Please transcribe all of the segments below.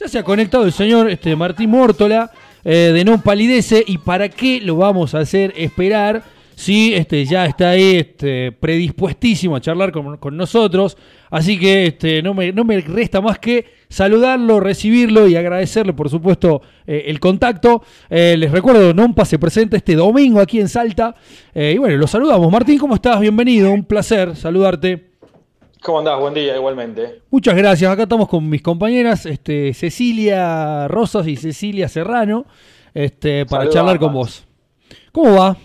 Ya se ha conectado el señor este, Martín Mórtola eh, de Non Palidece. ¿Y para qué lo vamos a hacer esperar? Si este, ya está ahí este, predispuestísimo a charlar con, nosotros. Así que este, no, me, no me resta más que saludarlo, recibirlo y agradecerle, por supuesto, eh, el contacto. Eh, les recuerdo, Nompa se presenta este domingo aquí en Salta. y bueno, lo saludamos. Martín, ¿cómo estás? Bienvenido, un placer saludarte. ¿Cómo andás? Buen día, igualmente. Muchas gracias. Acá estamos con mis compañeras este, Cecilia Rosas y Cecilia Serrano este, para charlar con vos. ¿Cómo va?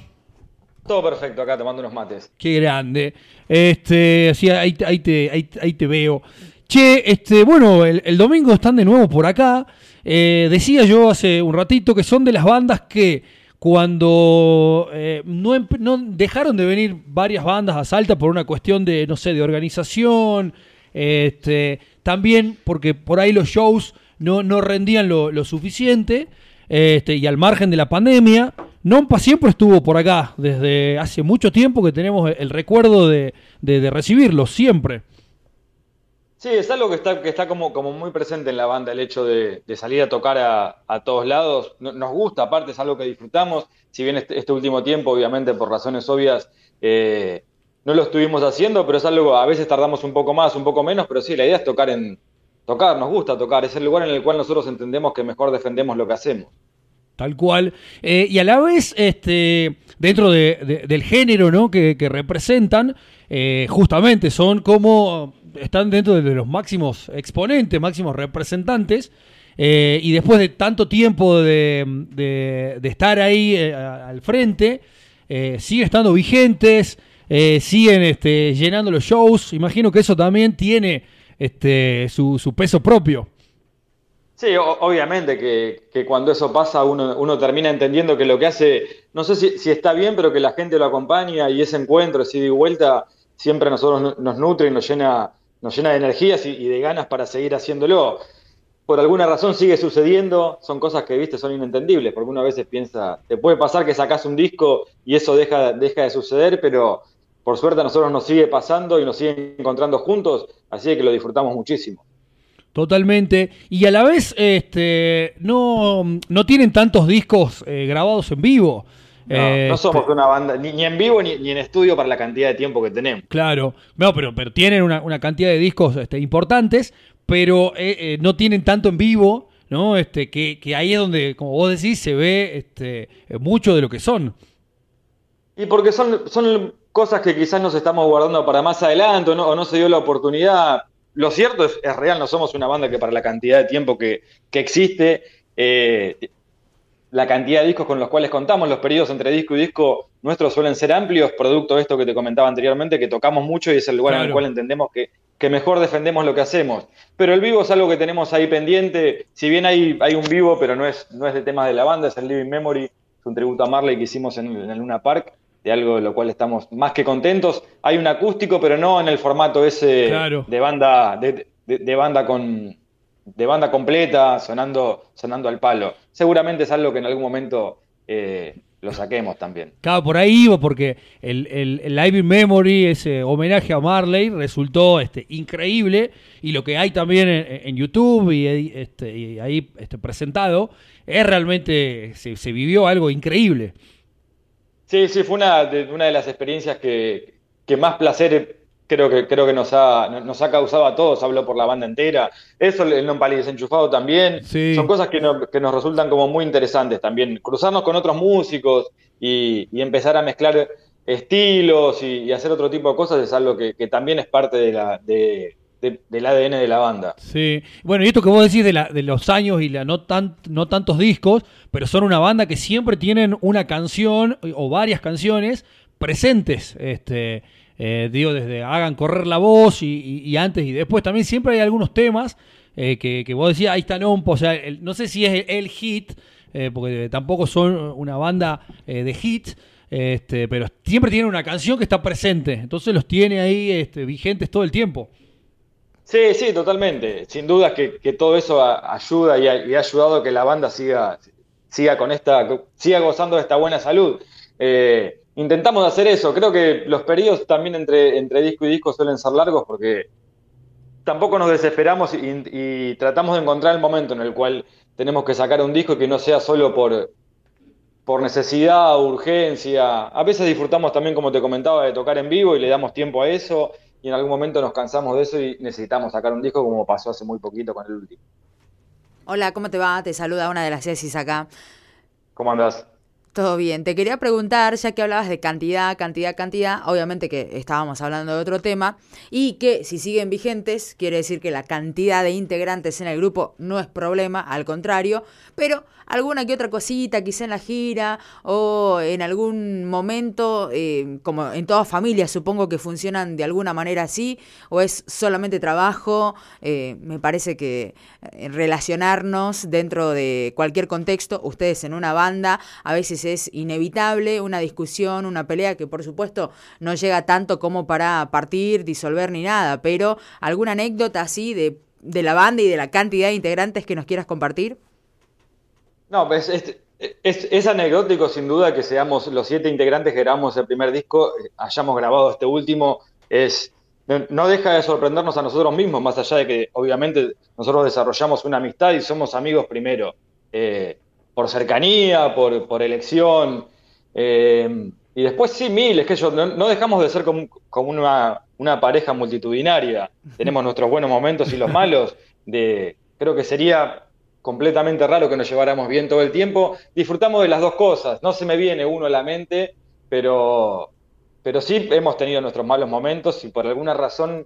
Todo perfecto, acá tomando unos mates. Qué grande. Este, así, ahí, ahí, te, ahí, te veo. Che, este, bueno, el, domingo están de nuevo por acá. Eh, decía yo hace un ratito que son de las bandas que cuando eh, no, dejaron de venir varias bandas a Salta por una cuestión de, no sé, de organización, este, también porque por ahí los shows no, no rendían lo, suficiente, este, y al margen de la pandemia, Nompa siempre estuvo por acá, desde hace mucho tiempo que tenemos el recuerdo de, de, de recibirlos, siempre. Sí, es algo que está, que está como, como muy presente en la banda, el hecho de, salir a tocar a, todos lados. Nos gusta, aparte es algo que disfrutamos, si bien este, este último tiempo, obviamente por razones obvias, eh, no lo estuvimos haciendo, pero es algo, a veces tardamos un poco más, un poco menos, pero sí, la idea es tocar en tocar, nos gusta tocar, es el lugar en el cual nosotros entendemos que mejor defendemos lo que hacemos. Tal cual. Eh, y a la vez, este, dentro del género ¿no? que, representan, eh, justamente son como están dentro de los máximos exponentes, máximos representantes. Eh, y después de tanto tiempo de, estar ahí eh, al frente, eh, siguen estando vigentes, siguen este, llenando los shows. Imagino que eso también tiene este, su, peso propio. Sí, obviamente que, cuando eso pasa uno, termina entendiendo que lo que hace, no sé si, si, está bien, pero que la gente lo acompaña y ese encuentro, ese ida y vuelta, siempre a nosotros nos nutre y nos llena nos llena de energías y, de ganas para seguir haciéndolo. Por alguna razón sigue sucediendo, son cosas que, viste, son inentendibles, porque uno a veces piensa, te puede pasar que sacas un disco y eso deja, deja de suceder, pero por suerte a nosotros nos sigue pasando y nos sigue encontrando juntos, así que lo disfrutamos muchísimo. Totalmente. Y a la vez, este, no, no tienen tantos discos eh, grabados en vivo. No, no somos una banda, ni, en vivo ni, en estudio para la cantidad de tiempo que tenemos. Claro, no, pero, pero tienen una, cantidad de discos este, importantes, pero eh, eh, no tienen tanto en vivo, ¿no? Este, que, ahí es donde, como vos decís, se ve este, mucho de lo que son. Y porque son, son cosas que quizás nos estamos guardando para más adelante o no, o no se dio la oportunidad. Lo cierto es, es, real, no somos una banda que para la cantidad de tiempo que, que existe eh, la cantidad de discos con los cuales contamos, los periodos entre disco y disco nuestros suelen ser amplios, producto de esto que te comentaba anteriormente, que tocamos mucho y es el lugar en el cual entendemos que, que, mejor defendemos lo que hacemos. Pero el vivo es algo que tenemos ahí pendiente, si bien hay, hay un vivo, pero no es, no es de temas de la banda, es el Living Memory, es un tributo a Marley que hicimos en, en el Luna Park, de algo de lo cual estamos más que contentos. Hay un acústico, pero no en el formato ese de banda, de banda con de banda completa, sonando, sonando al palo. Seguramente es algo que en algún momento eh, lo saquemos también. Claro, por ahí iba, porque el, el, Live in Memory, ese homenaje a Marley, resultó este, increíble. Y lo que hay también en, YouTube y, este, ahí este, presentado, es realmente, se, vivió algo increíble. Sí, sí, fue una de, una de las experiencias que, que más placer creo que, creo que nos, ha, nos ha causado a todos, hablo por la banda entera. Eso, el non pali desenchufado también. Son cosas que, que, nos resultan como muy interesantes también. Cruzarnos con otros músicos y, empezar a mezclar estilos y, hacer otro tipo de cosas es algo que, también es parte de la, de, del ADN de la banda. Sí, bueno, y esto que vos decís de, la, de los años y la no, tan, no tantos discos, pero son una banda que siempre tienen una canción o varias canciones presentes. Este, eh, digo, desde hagan correr la voz y, antes y después también siempre hay algunos temas eh, que, vos decías, ahí está Nompo, o sea, no sé si es el, hit, eh, porque tampoco son una banda de hit, este, pero siempre tienen una canción que está presente, entonces los tiene ahí este, vigentes todo el tiempo. Sí, sí, totalmente. Sin duda que, todo eso ayuda y ha, ayudado a que la banda siga, siga con esta, siga gozando de esta buena salud. Eh, intentamos hacer eso. Creo que los periodos también entre, entre disco y disco suelen ser largos porque tampoco nos desesperamos y, tratamos de encontrar el momento en el cual tenemos que sacar un disco que no sea solo por, por necesidad, urgencia. A veces disfrutamos también, como te comentaba, de tocar en vivo y le damos tiempo a eso y en algún momento nos cansamos de eso y necesitamos sacar un disco como pasó hace muy poquito con el último. Hola, ¿cómo te va? Te saluda una de las Cecis acá. ¿Cómo andas? Todo bien. Te quería preguntar, ya que hablabas de cantidad, cantidad, cantidad, obviamente que estábamos hablando de otro tema, y que si siguen vigentes, quiere decir que la cantidad de integrantes en el grupo no es problema, al contrario, pero alguna que otra cosita, quizá en la gira o en algún momento, eh, como en todas familias, supongo que funcionan de alguna manera así, o es solamente trabajo. Eh, me parece que eh, relacionarnos dentro de cualquier contexto, ustedes en una banda, a veces es inevitable una discusión, una pelea que por supuesto no llega tanto como para partir, disolver ni nada, pero alguna anécdota así de, de la banda y de la cantidad de integrantes que nos quieras compartir. No, pues es, anecdótico sin duda que seamos los siete integrantes que grabamos el primer disco, eh, hayamos grabado este último, es no deja de sorprendernos a nosotros mismos, más allá de que obviamente nosotros desarrollamos una amistad y somos amigos primero, eh, por cercanía, por, elección, eh, y después sí, miles, que yo, no, dejamos de ser como, una, una, pareja multitudinaria, tenemos nuestros buenos momentos y los malos, de, creo que sería completamente raro que nos lleváramos bien todo el tiempo. Disfrutamos de las dos cosas, no se me viene uno a la mente, pero, pero sí hemos tenido nuestros malos momentos y por alguna razón,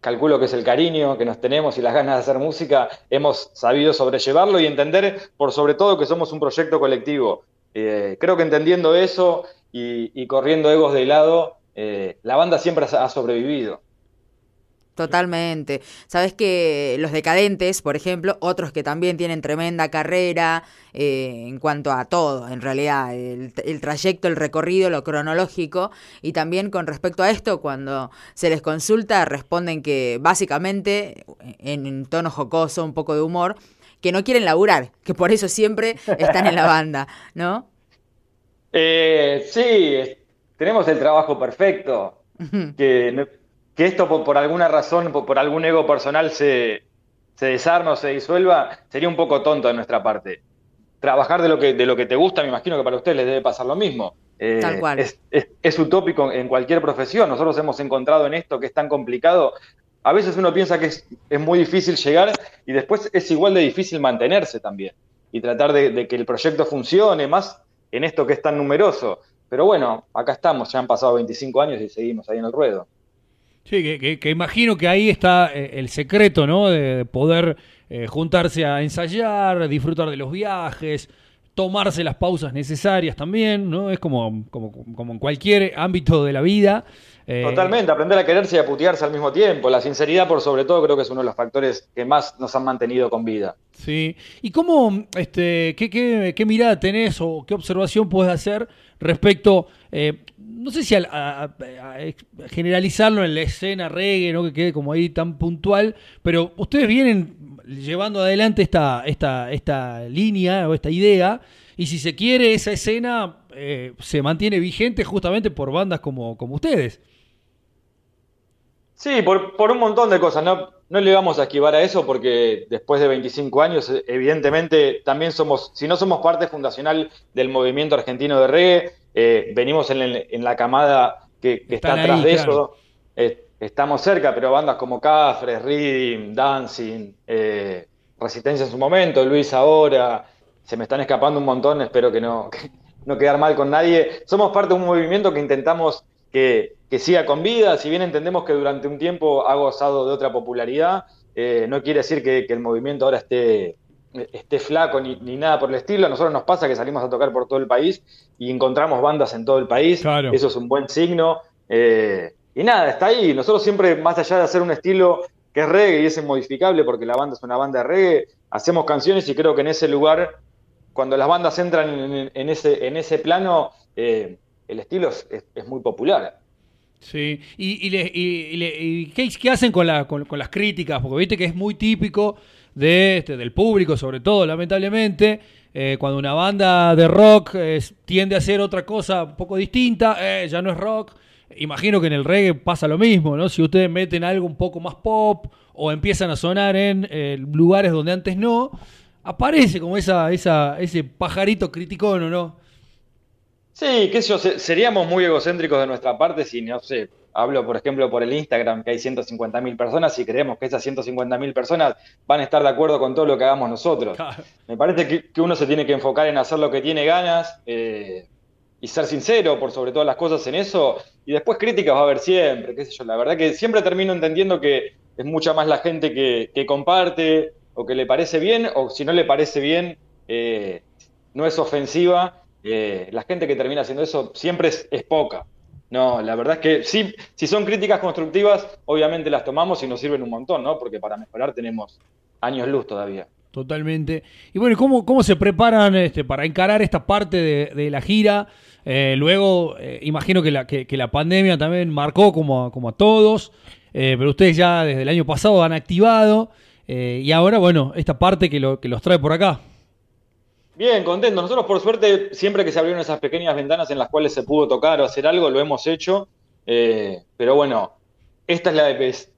calculo que es el cariño que nos tenemos y las ganas de hacer música, hemos sabido sobrellevarlo y entender por sobre todo que somos un proyecto colectivo. Eh, creo que entendiendo eso y, corriendo egos de lado, eh, la banda siempre ha sobrevivido. Totalmente. Sabes que los decadentes, por ejemplo, otros que también tienen tremenda carrera eh, en cuanto a todo, en realidad, el, trayecto, el recorrido, lo cronológico, y también con respecto a esto, cuando se les consulta, responden que básicamente, en, en tono jocoso, un poco de humor, que no quieren laburar, que por eso siempre están en la banda, ¿no? Eh, sí, tenemos el trabajo perfecto, que que esto por, alguna razón, por, algún ego personal se, se desarma o se disuelva, sería un poco tonto de nuestra parte. Trabajar de lo que, de lo que te gusta, me imagino que para ustedes les debe pasar lo mismo. Eh, Tal cual. Es, utópico en cualquier profesión. Nosotros hemos encontrado en esto que es tan complicado. A veces uno piensa que es, muy difícil llegar y después es igual de difícil mantenerse también. Y tratar de, de que el proyecto funcione, más en esto que es tan numeroso. Pero bueno, acá estamos, ya han pasado 25 años y seguimos ahí en el ruedo. Sí, que, imagino que ahí está eh, el secreto, ¿no? De poder eh, juntarse a ensayar, disfrutar de los viajes, tomarse las pausas necesarias también, ¿no? Es como, como, como en cualquier ámbito de la vida. Eh, Totalmente, aprender a quererse y a putearse al mismo tiempo. La sinceridad, por sobre todo, creo que es uno de los factores que más nos han mantenido con vida. Sí. ¿Y cómo, este, qué, qué, qué mirada tenés o qué observación puedes hacer respecto, eh, no sé si a, generalizarlo en la escena reggae, ¿no? que quede como ahí tan puntual, pero ustedes vienen llevando adelante esta, esta, esta línea o esta idea, y si se quiere, esa escena eh, se mantiene vigente justamente por bandas como, como ustedes. Sí, por, por, un montón de cosas. No, no le vamos a esquivar a eso porque después de 25 años, evidentemente, también somos, si no somos parte fundacional del movimiento argentino de reggae, eh, venimos en, la camada que, está atrás de eso. estamos cerca, pero bandas como Cafres, Reading, Dancing, eh, Resistencia en su momento, Luis ahora, se me están escapando un montón, espero que no, no quedar mal con nadie. Somos parte de un movimiento que intentamos que, siga con vida, si bien entendemos que durante un tiempo ha gozado de otra popularidad, eh, no quiere decir que, el movimiento ahora esté, esté flaco ni, nada por el estilo. A nosotros nos pasa que salimos a tocar por todo el país y encontramos bandas en todo el país. Eso es un buen signo. Eh, y nada, está ahí. Nosotros siempre, más allá de hacer un estilo que es reggae y es inmodificable porque la banda es una banda de reggae, hacemos canciones y creo que en ese lugar, cuando las bandas entran en, ese, en ese plano, eh, el estilo es, muy popular. Sí, y, y, ¿qué, hacen con, con, las críticas? Porque viste que es muy típico de, este, del público, sobre todo, lamentablemente, eh, cuando una banda de rock tiende a hacer otra cosa un poco distinta, eh, ya no es rock, imagino que en el reggae pasa lo mismo, ¿no? Si ustedes meten algo un poco más pop o empiezan a sonar en eh, lugares donde antes no, aparece como esa, esa, ese pajarito criticón, ¿o no? Sí, qué sé yo, seríamos muy egocéntricos de nuestra parte si, no sé, hablo por ejemplo por el Instagram, que hay 150.000 personas y creemos que esas 150.000 personas van a estar de acuerdo con todo lo que hagamos nosotros. Me parece que, uno se tiene que enfocar en hacer lo que tiene ganas eh, y ser sincero por sobre todas las cosas en eso, y después críticas va a haber siempre, qué sé yo, la verdad que siempre termino entendiendo que es mucha más la gente que, comparte o que le parece bien, o si no le parece bien, eh, no es ofensiva eh, la gente que termina haciendo eso siempre es, poca. No, la verdad es que sí, si son críticas constructivas, obviamente las tomamos y nos sirven un montón, ¿no? Porque para mejorar tenemos años luz todavía. Totalmente. Y bueno, ¿cómo, cómo se preparan este, para encarar esta parte de, la gira? Eh, luego, eh, imagino que la, que, la pandemia también marcó como, como a todos, pero ustedes ya desde el año pasado han activado y ahora, bueno, esta parte que, lo, que los trae por acá. Bien, contento. Nosotros, por suerte, siempre que se abrieron esas pequeñas ventanas en las cuales se pudo tocar o hacer algo, lo hemos hecho. Eh, pero bueno, esta es la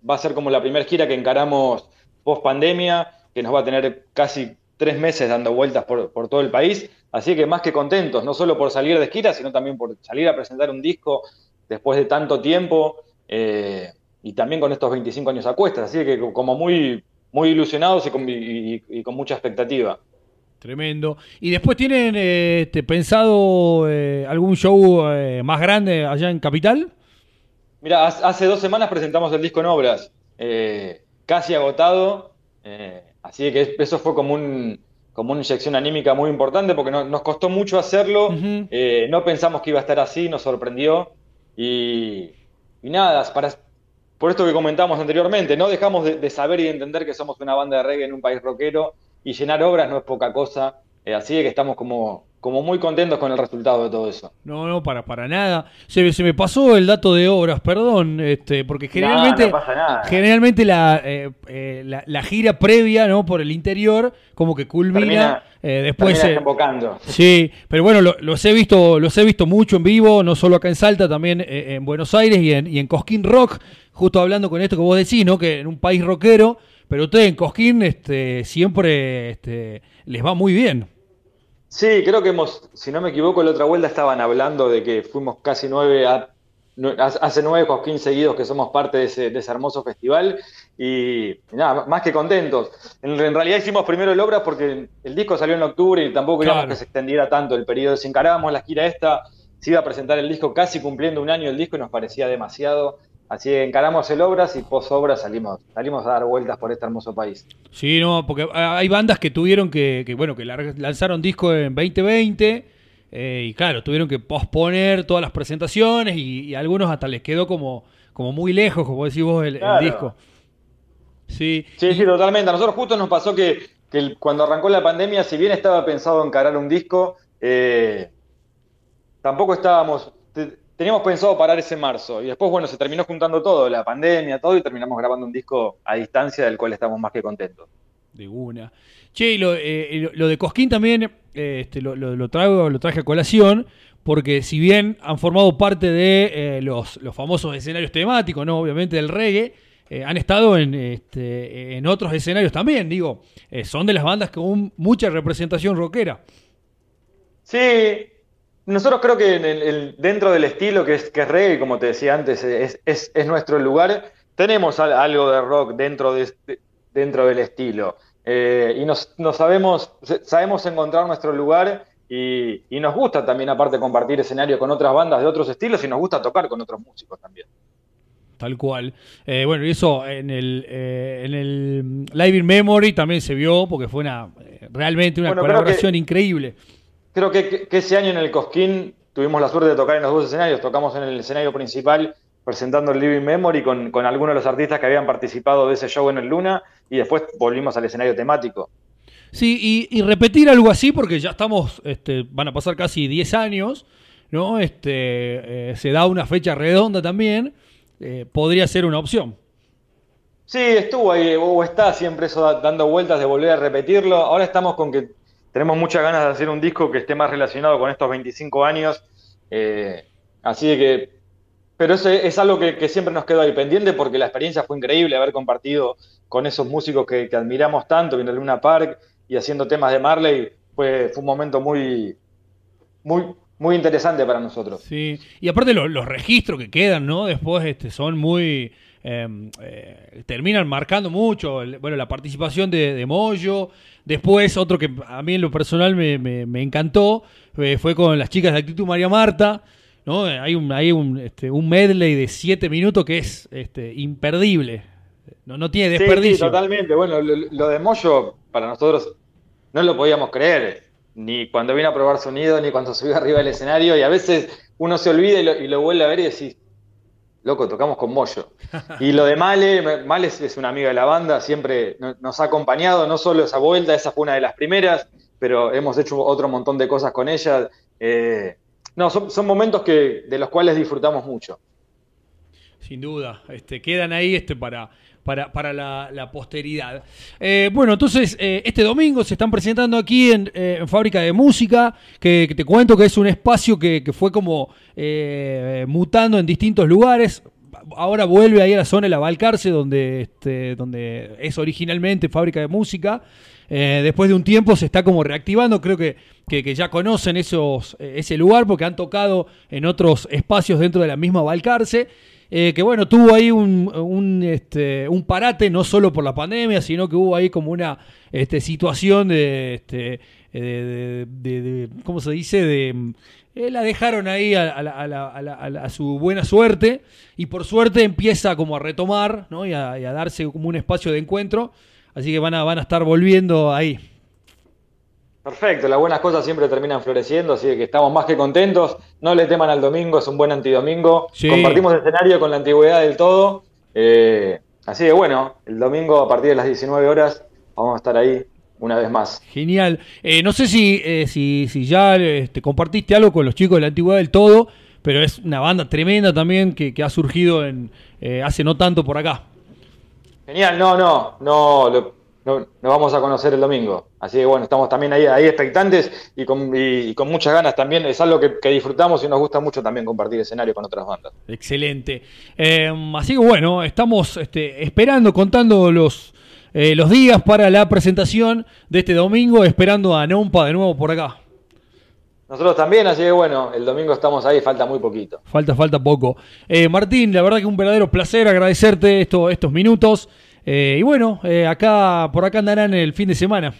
va a ser como la primera gira que encaramos post pandemia, que nos va a tener casi tres meses dando vueltas por, todo el país. Así que más que contentos, no solo por salir de gira, sino también por salir a presentar un disco después de tanto tiempo eh, y también con estos 25 años a cuestas. Así que como muy, muy ilusionados y con mucha expectativa. Tremendo. ¿Y después tienen este, pensado eh, algún show eh, más grande allá en Capital? Mira, hace dos semanas presentamos el disco en obras, eh, casi agotado, así que eso fue como, un, como una inyección anímica muy importante porque nos costó mucho hacerlo, no pensamos que iba a estar así, nos sorprendió y, nada, para, por esto que comentamos anteriormente, no dejamos de, de saber y de entender que somos una banda de reggae en un país rockero y llenar obras no es poca cosa. Eh, así que estamos como, como muy contentos con el resultado de todo eso. No, no, para, para nada. Se, se me pasó el dato de obras, perdón, este, porque generalmente, generalmente eh, eh, la, la, gira previa, ¿no? Por el interior, como que culmina. después Sí, pero bueno, los he visto, los he visto mucho en vivo, no solo acá en Salta, también en Buenos Aires y en, y en Cosquín Rock, justo hablando con esto que vos decís, ¿no? Que en un país rockero pero ustedes en Cosquín este, siempre este, les va muy bien. Sí, creo que hemos, si no me equivoco, la otra vuelta estaban hablando de que fuimos casi nueve, hace nueve Cosquín seguidos que somos parte de ese, hermoso festival y, nada, más que contentos. En, realidad hicimos primero el obra porque el disco salió en octubre y tampoco queríamos que se extendiera tanto el periodo. Si encarábamos la gira esta, se iba a presentar el disco casi cumpliendo un año el disco y nos parecía demasiado. Así que encaramos el Obras y post Obras salimos, salimos a dar vueltas por este hermoso país. Sí, no, porque hay bandas que tuvieron que, bueno, que lanzaron disco en 2020 eh, y claro, tuvieron que posponer todas las presentaciones y, a algunos hasta les quedó como, como muy lejos, como decís vos, el, disco. Sí. sí, sí, totalmente. A nosotros justo nos pasó que, cuando arrancó la pandemia, si bien estaba pensado encarar un disco, eh, tampoco estábamos teníamos pensado parar ese marzo y después, bueno, se terminó juntando todo, la pandemia, todo, y terminamos grabando un disco a distancia del cual estamos más que contentos. De una. Che, y lo, eh, de Cosquín también eh, este, lo, lo, traigo, lo traje a colación, porque si bien han formado parte de eh, los, los, famosos escenarios temáticos, ¿no? Obviamente del reggae, han estado en, este, en otros escenarios también, digo, son de las bandas con mucha representación rockera. Sí, nosotros creo que en el, dentro del estilo que es, que es reggae, como te decía antes, es, es, nuestro lugar, tenemos algo de rock dentro, de, dentro del estilo. Eh, y nos, sabemos, sabemos encontrar nuestro lugar y, nos gusta también, aparte, compartir escenario con otras bandas de otros estilos y nos gusta tocar con otros músicos también. Tal cual. Eh, bueno, y eso en el, eh, en el Live in Memory también se vio porque fue una realmente una colaboración increíble creo que, ese año en el Cosquín tuvimos la suerte de tocar en los dos escenarios. Tocamos en el escenario principal presentando el Living Memory con, con algunos de los artistas que habían participado de ese show en el Luna y después volvimos al escenario temático. Sí, y, repetir algo así porque ya estamos, este, van a pasar casi 10 años, ¿no? Este, eh, se da una fecha redonda también, eh, podría ser una opción. Sí, estuvo ahí, o está siempre eso dando vueltas de volver a repetirlo. Ahora estamos con que tenemos muchas ganas de hacer un disco que esté más relacionado con estos 25 años. Eh, así de que pero eso es algo que, siempre nos quedó ahí pendiente porque la experiencia fue increíble haber compartido con esos músicos que, admiramos tanto, viendo Luna Park y haciendo temas de Marley, fue, fue un momento muy, muy, muy interesante para nosotros. Sí, y aparte los registros que quedan, ¿no? Después este, son muy... Em, eh, terminan marcando mucho, bueno, la participación de, de, Moyo, después otro que a mí en lo personal me, me, encantó, eh, fue con las chicas de Actitud María Marta, ¿no? Hay un, hay un, este, un medley de siete minutos que es este, imperdible. No, no tiene desperdicio. Sí, totalmente. Bueno, lo, de Moyo, para nosotros, no lo podíamos creer. Ni cuando vino a probar sonido, ni cuando subió arriba del escenario. Y a veces uno se olvida y lo, vuelve a ver y decís, loco, tocamos con Moyo. Y lo de Male, Male es, una amiga de la banda, siempre nos ha acompañado, no solo esa vuelta, esa fue una de las primeras, pero hemos hecho otro montón de cosas con ella. Eh, no, son, momentos que, de los cuales disfrutamos mucho. Sin duda, este, quedan ahí este, para, para, la, posteridad. Eh, bueno, entonces, eh, este domingo se están presentando aquí en, eh, Fábrica de Música, que, te cuento que es un espacio que, fue como mutando en distintos lugares. Ahora vuelve ahí a la zona de la Valcarce, donde, este, donde es originalmente Fábrica de Música. después de un tiempo se está como reactivando, creo que que, ya conocen esos, ese lugar porque han tocado en otros espacios dentro de la misma Valcarce. Eh, que bueno, tuvo ahí un, este, un, parate, no solo por la pandemia, sino que hubo ahí como una este, situación de, este, de, ¿cómo se dice? De, eh, la dejaron ahí a, su buena suerte y por suerte empieza como a retomar ¿no? y, a, darse como un espacio de encuentro, así que van a, van a estar volviendo ahí. Perfecto, las buenas cosas siempre terminan floreciendo, así que estamos más que contentos. No le teman al domingo, es un buen antidomingo. Compartimos escenario con la antigüedad del todo. Eh, así que bueno, el domingo a partir de las 19 horas vamos a estar ahí una vez más. Genial. Eh, no sé si, eh, si, si, ya este, compartiste algo con los chicos de la antigüedad del todo, pero es una banda tremenda también que, que ha surgido en, hace no tanto por acá. Genial, no, no, no. Lo no, nos vamos a conocer el domingo. Así que bueno, estamos también ahí, ahí expectantes y con, con muchas ganas también. Es algo que, disfrutamos y nos gusta mucho también compartir escenario con otras bandas. Excelente. Em, así que bueno, estamos este, esperando, contando los, eh, los días para la presentación de este domingo, esperando a Nompa de nuevo por acá. Nosotros también, así que bueno, el domingo estamos ahí, falta muy poquito. Falta, falta poco. Eh, Martín, la verdad que un verdadero placer agradecerte esto, estos minutos. Eh, y bueno, eh, acá por acá andarán el fin de semana.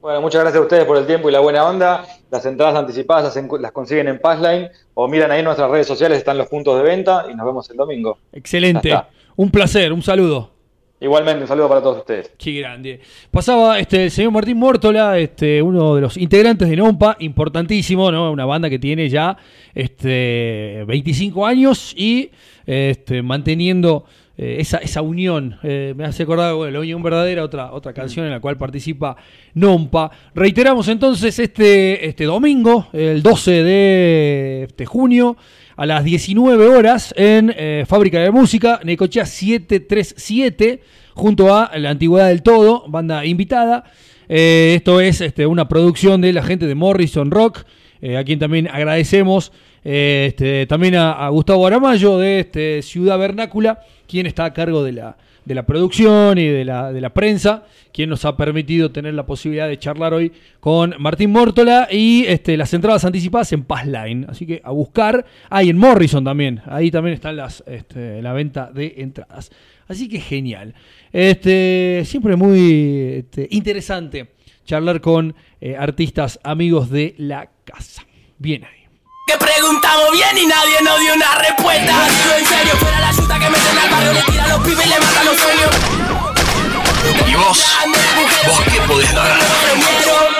Bueno, muchas gracias a ustedes por el tiempo y la buena onda. Las entradas anticipadas las, consiguen en Passline o miran ahí en nuestras redes sociales, están los puntos de venta y nos vemos el domingo. Excelente. Un placer, un saludo. Igualmente, un saludo para todos ustedes. Qué grande. Pasaba este, el señor Martín Mórtola, este, uno de los integrantes de NOMPA, importantísimo, ¿no? Una banda que tiene ya este, 25 años y este, manteniendo eh, esa, esa unión. Eh, me hace acordar, bueno, La Unión Verdadera, otra, otra canción en la cual participa Nompa. Reiteramos entonces este, este domingo, el 12 de este junio, a las 19 horas, en eh, Fábrica de Música, Necochea 737, junto a La Antigüedad del Todo, banda invitada. esto es este, una producción de la gente de Morrison Rock, a quien también agradecemos. Este, también a, Gustavo Aramayo de este, Ciudad Vernácula quien está a cargo de la, de la producción y de la, de la prensa, quien nos ha permitido tener la posibilidad de charlar hoy con Martín Mórtola y este, las entradas anticipadas en Passline. Así que a buscar. Ah, en Morrison también. Ahí también están las, este, la venta de entradas. Así que genial. Este, siempre muy este, interesante charlar con eh, artistas amigos de la casa. Bien ahí. Que preguntamos bien y nadie nos dio una respuesta. Yo en serio, fuera la chuta que meten al barrio, le tira a los pibes y le matan los sueños. ¿Y vos? ¿Vos qué podés dar?